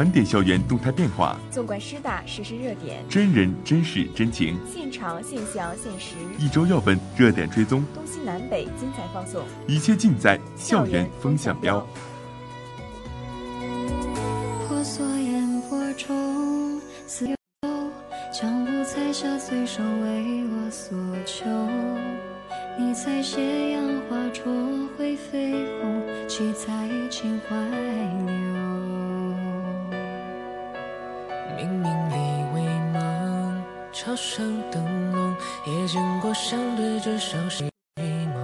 盘点校园动态变化，纵观师大实时热点，真人真事真情，现场现象现实，一周要闻热点追踪，东西南北精彩放送，一切尽在校园风向标。婆娑烟波中，似有将五彩霞随手为我所求。你在斜阳花灼会绯红，骑在情怀流。桥上灯笼，也见过相对着熟悉梦。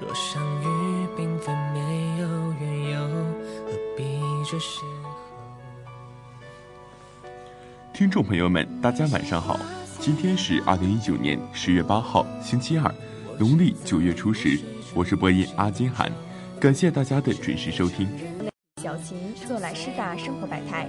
若相遇缤纷没有缘由，何必这邂逅？听众朋友们，大家晚上好，今天是二零一九年十月八号，星期二，农历九月初十，我是播音阿金涵，感谢大家的准时收听。小琴坐揽师大生活百态。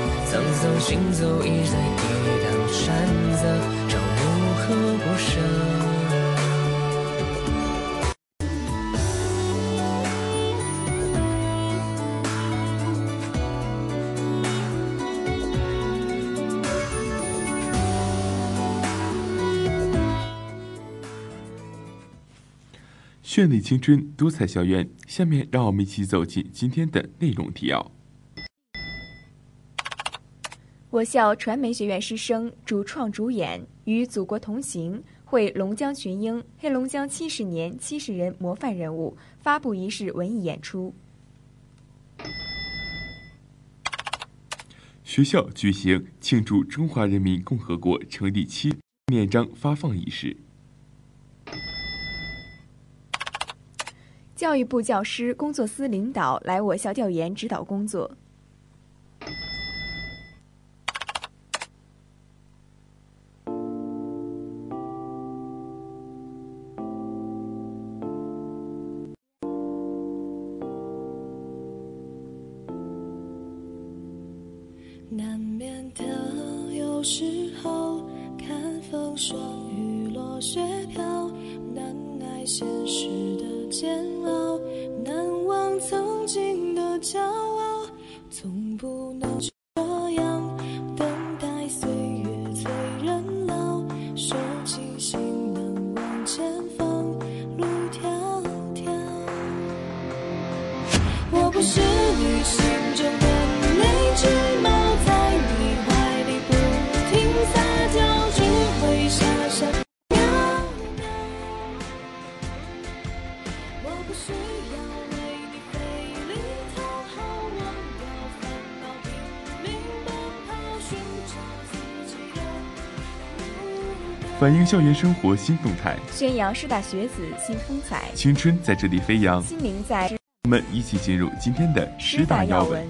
沧桑行走，一再抵挡山泽，朝如何不舍？绚丽青春，多彩校园。下面让我们一起走进今天的内容提要。我校传媒学院师生主创主演《与祖国同行》会龙江群英黑龙江七十年七十人模范人物发布仪式文艺演出。学校举行庆祝中华人民共和国成立七面章发放仪式。教育部教师工作司领导来我校调研指导工作。是反映校园生活新动态，宣扬师大学子新风采。青春在这里飞扬，心灵在。我们一起进入今天的师大要闻。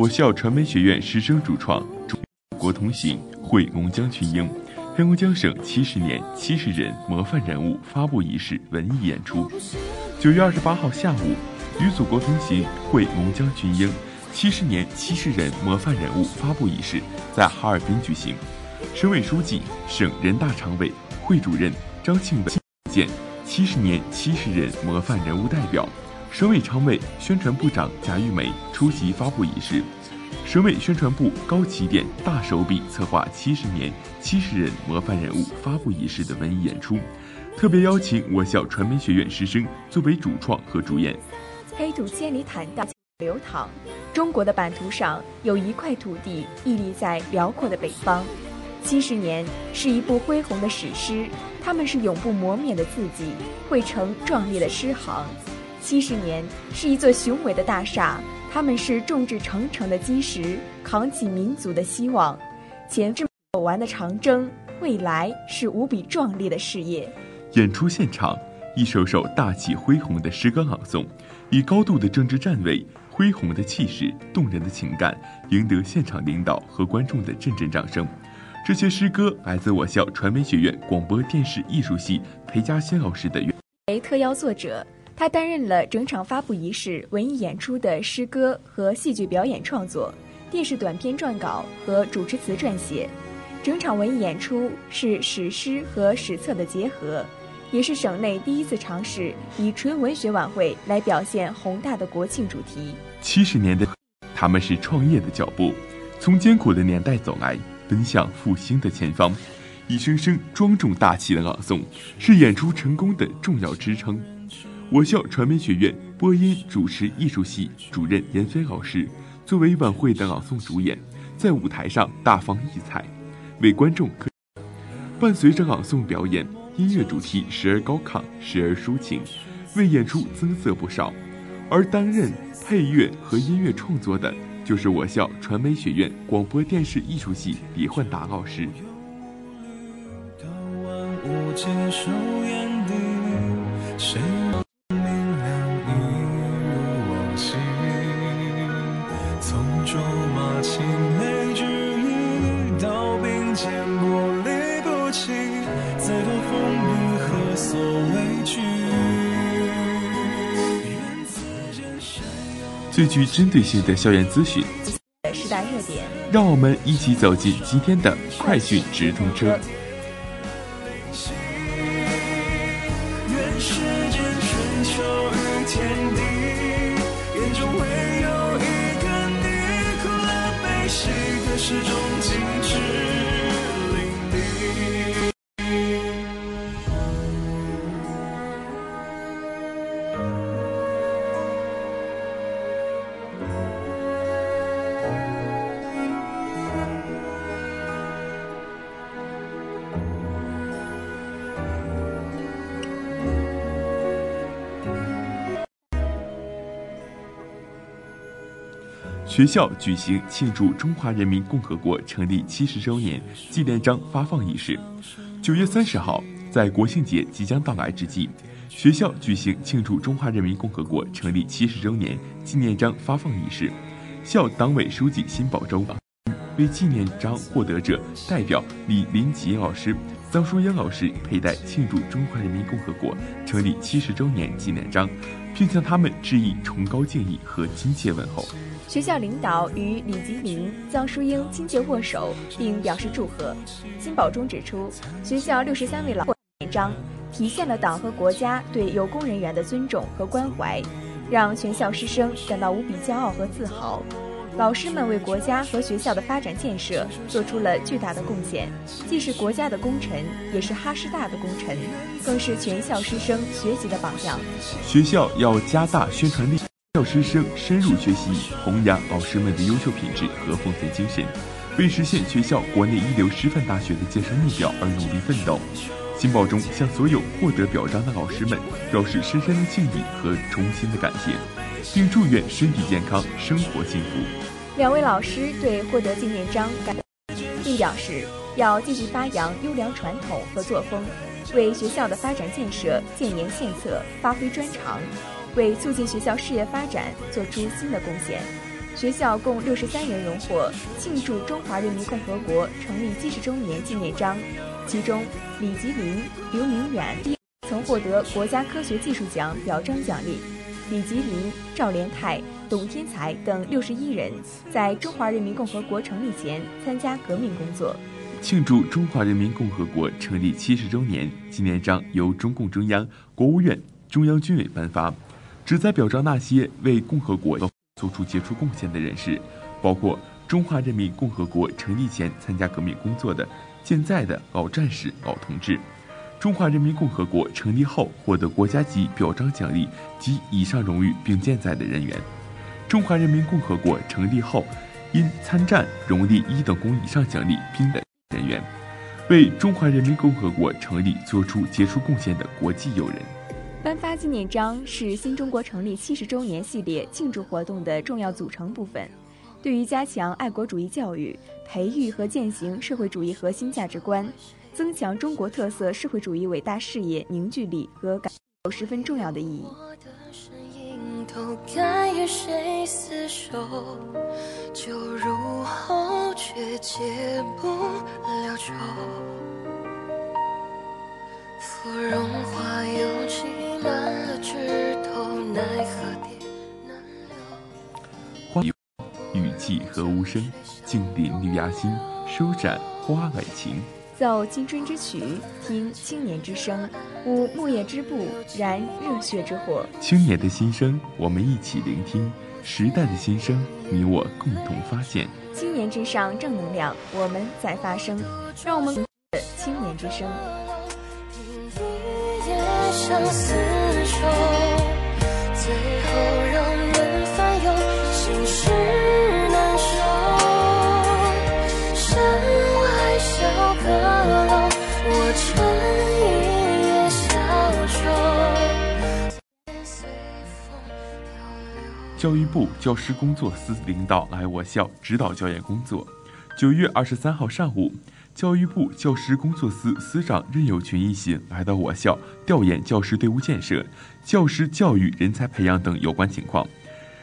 我校传媒学院师生主创“祖国同行”会龙江群英，黑龙江省七十年七十人模范人物发布仪式文艺演出。九月二十八号下午，与祖国同行会龙江群英七十年七十人模范人物发布仪式在哈尔滨举行。省委书记、省人大常委会主任张庆文见七十年七十人模范人物代表。省委常委、宣传部长贾玉梅出席发布仪式。省委宣传部高起点、大手笔策划七十年七十人模范人物发布仪式的文艺演出，特别邀请我校传媒学院师生作为主创和主演。黑土千里坦荡流淌，中国的版图上有一块土地屹立在辽阔的北方。七十年是一部恢宏的史诗，他们是永不磨灭的字迹，汇成壮丽的诗行。七十年是一座雄伟的大厦，他们是众志成城的基石，扛起民族的希望。前是走完的长征，未来是无比壮丽的事业。演出现场，一首首大气恢宏的诗歌朗诵，以高度的政治站位、恢宏的气势、动人的情感，赢得现场领导和观众的阵阵掌声。这些诗歌来自我校传媒学院广播电视艺术系裴嘉欣老师的为特邀作者。他担任了整场发布仪式文艺演出的诗歌和戏剧表演创作、电视短片撰稿和主持词撰写。整场文艺演出是史诗和史册的结合，也是省内第一次尝试以纯文学晚会来表现宏大的国庆主题。七十年的他们是创业的脚步，从艰苦的年代走来，奔向复兴的前方。一声声庄重大气的朗诵，是演出成功的重要支撑。我校传媒学院播音主持艺术系主任闫飞老师作为晚会的朗诵主演，在舞台上大放异彩，为观众。伴随着朗诵表演，音乐主题时而高亢，时而抒情，为演出增色不少。而担任配乐和音乐创作的，就是我校传媒学院广播电视艺术系李焕达老师。最具针对性的校园资讯，时大热点，让我们一起走进今天的快讯直通车。学校举行庆祝中华人民共和国成立七十周年纪念章发放仪式。九月三十号，在国庆节即将到来之际，学校举行庆祝中华人民共和国成立七十周年纪念章发放仪式。校党委书记辛宝周为纪念章获得者代表李林吉老师、张淑英老师佩戴庆祝中华人民共和国成立七十周年纪念章，并向他们致以崇高敬意和亲切问候。学校领导与李吉林、臧淑英亲切握手，并表示祝贺。金宝中指出，学校六十三位老师典章，体现了党和国家对有功人员的尊重和关怀，让全校师生感到无比骄傲和自豪。老师们为国家和学校的发展建设做出了巨大的贡献，既是国家的功臣，也是哈师大的功臣，更是全校师生学习的榜样。学校要加大宣传力，教师生深入学习，弘扬老师们的优秀品质和奉献精神，为实现学校国内一流师范大学的建设目标而努力奋斗。新报中向所有获得表彰的老师们表示深深的敬意和衷心的感谢，并祝愿身体健康，生活幸福。两位老师对获得纪念章感，并表示要继续发扬优良传统和作风，为学校的发展建设建言献策，发挥专长，为促进学校事业发展做出新的贡献。学校共六十三人荣获庆祝中华人民共和国成立七十周年纪念章，其中李吉林、刘明远曾获得国家科学技术奖表彰奖励。李吉林、赵连泰、董天才等六十一人在中华人民共和国成立前参加革命工作。庆祝中华人民共和国成立七十周年纪念章由中共中央、国务院、中央军委颁发，旨在表彰那些为共和国做出杰出贡献的人士，包括中华人民共和国成立前参加革命工作的健在的老战士、老同志。中华人民共和国成立后获得国家级表彰奖励及以上荣誉并健在的人员，中华人民共和国成立后因参战荣立一等功以上奖励兵的人员，为中华人民共和国成立做出杰出贡献的国际友人。颁发纪念章是新中国成立七十周年系列庆祝活动的重要组成部分，对于加强爱国主义教育、培育和践行社会主义核心价值观。增强中国特色社会主义伟大事业凝聚力和感有十分重要的意义。与谁厮守，酒入喉却解不了愁。芙蓉花又挤满了枝头，奈何蝶难留。花雨季和无声，静林绿芽心，舒展花蕾情。奏青春之曲，听青年之声，舞木叶之步，燃热血之火。青年的心声，我们一起聆听；时代的心声，你我共同发现。青年之上，正能量，我们在发声。让我们青年之声。最后教育部教师工作司领导来我校指导教研工作。九月二十三号上午，教育部教师工作司司长任友群一行来到我校调研教师队伍建设、教师教育人才培养等有关情况。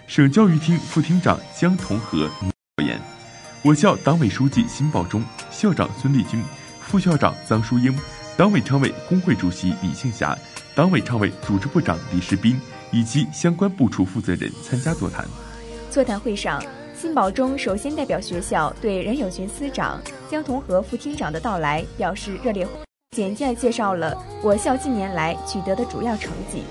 省教育厅副厅长江同和调研，我校党委书记辛保忠、校长孙立军、副校长臧淑英、党委常委、工会主席李庆霞、党委常委、组织部长李世斌。以及相关部处负责人参加座谈。座谈会上，辛保忠首先代表学校对任友群司长、江同和副厅长的到来表示热烈，简介介绍了我校近年来取得的主要成绩。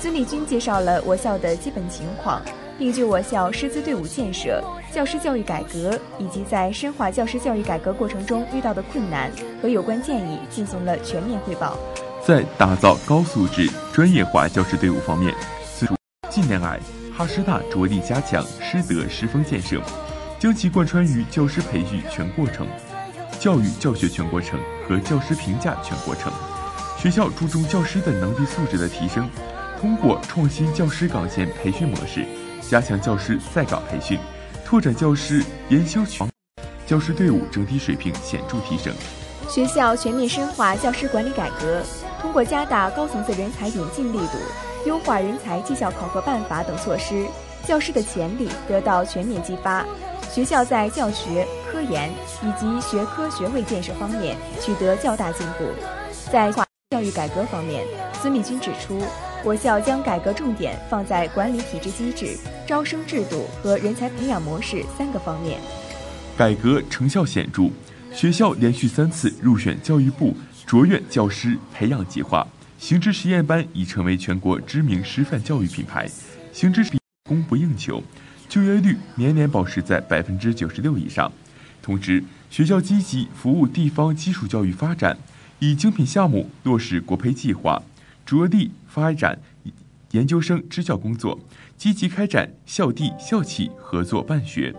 孙立军介绍了我校的基本情况，并就我校师资队伍建设、教师教育改革以及在深化教师教育改革过程中遇到的困难和有关建议进行了全面汇报。在打造高素质、专业化教师队伍方面，近年来，哈师大着力加强师德师风建设，将其贯穿于教师培育全过程、教育教学全过程和教师评价全过程。学校注重教师的能力素质的提升，通过创新教师岗前培训模式，加强教师在岗培训，拓展教师研修群，教师队伍整体水平显著提升。学校全面深化教师管理改革。通过加大高层次人才引进力度，优化人才绩效考核办法等措施，教师的潜力得到全面激发。学校在教学、科研以及学科学位建设方面取得较大进步。在教育改革方面，孙立军指出，我校将改革重点放在管理体制机制、招生制度和人才培养模式三个方面。改革成效显著，学校连续三次入选教育部。卓越教师培养计划，行知实验班已成为全国知名师范教育品牌，行知供不应求，就业率年年保持在百分之九十六以上。同时，学校积极服务地方基础教育发展，以精品项目落实国培计划，着力发展研究生支教工作，积极开展校地校企合作办学，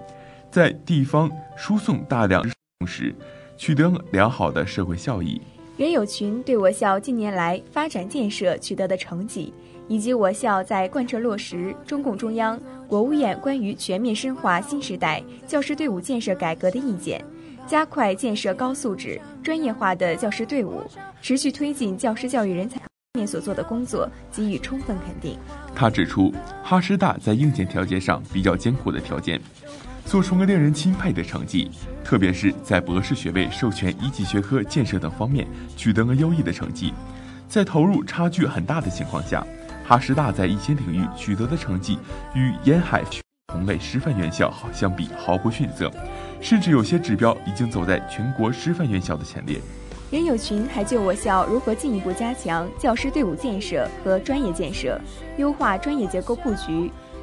在地方输送大量同时，取得良好的社会效益。任友群对我校近年来发展建设取得的成绩，以及我校在贯彻落实中共中央、国务院关于全面深化新时代教师队伍建设改革的意见，加快建设高素质、专业化的教师队伍，持续推进教师教育人才方面所做的工作给予充分肯定。他指出，哈师大在硬件条件上比较艰苦的条件。做出了令人钦佩的成绩，特别是在博士学位授权一级学科建设等方面取得了优异的成绩。在投入差距很大的情况下，哈师大在一些领域取得的成绩与沿海同类师范院校相比毫不逊色，甚至有些指标已经走在全国师范院校的前列。任友群还就我校如何进一步加强教师队伍建设和专业建设，优化专业结构布局。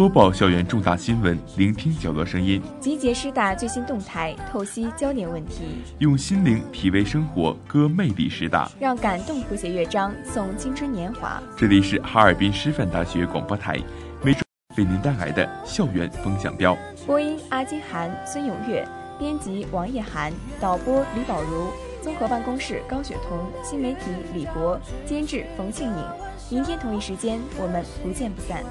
播报校园重大新闻，聆听角落声音，集结师大最新动态，透析焦点问题，用心灵体味生活，歌魅力师大，让感动谱写乐章，送青春年华。这里是哈尔滨师范大学广播台，每周为您带来的校园风向标。播音：阿金涵、孙永月，编辑：王叶涵，导播：李宝如，综合办公室：高雪彤，新媒体：李博，监制：冯庆颖。明天同一时间，我们不见不散。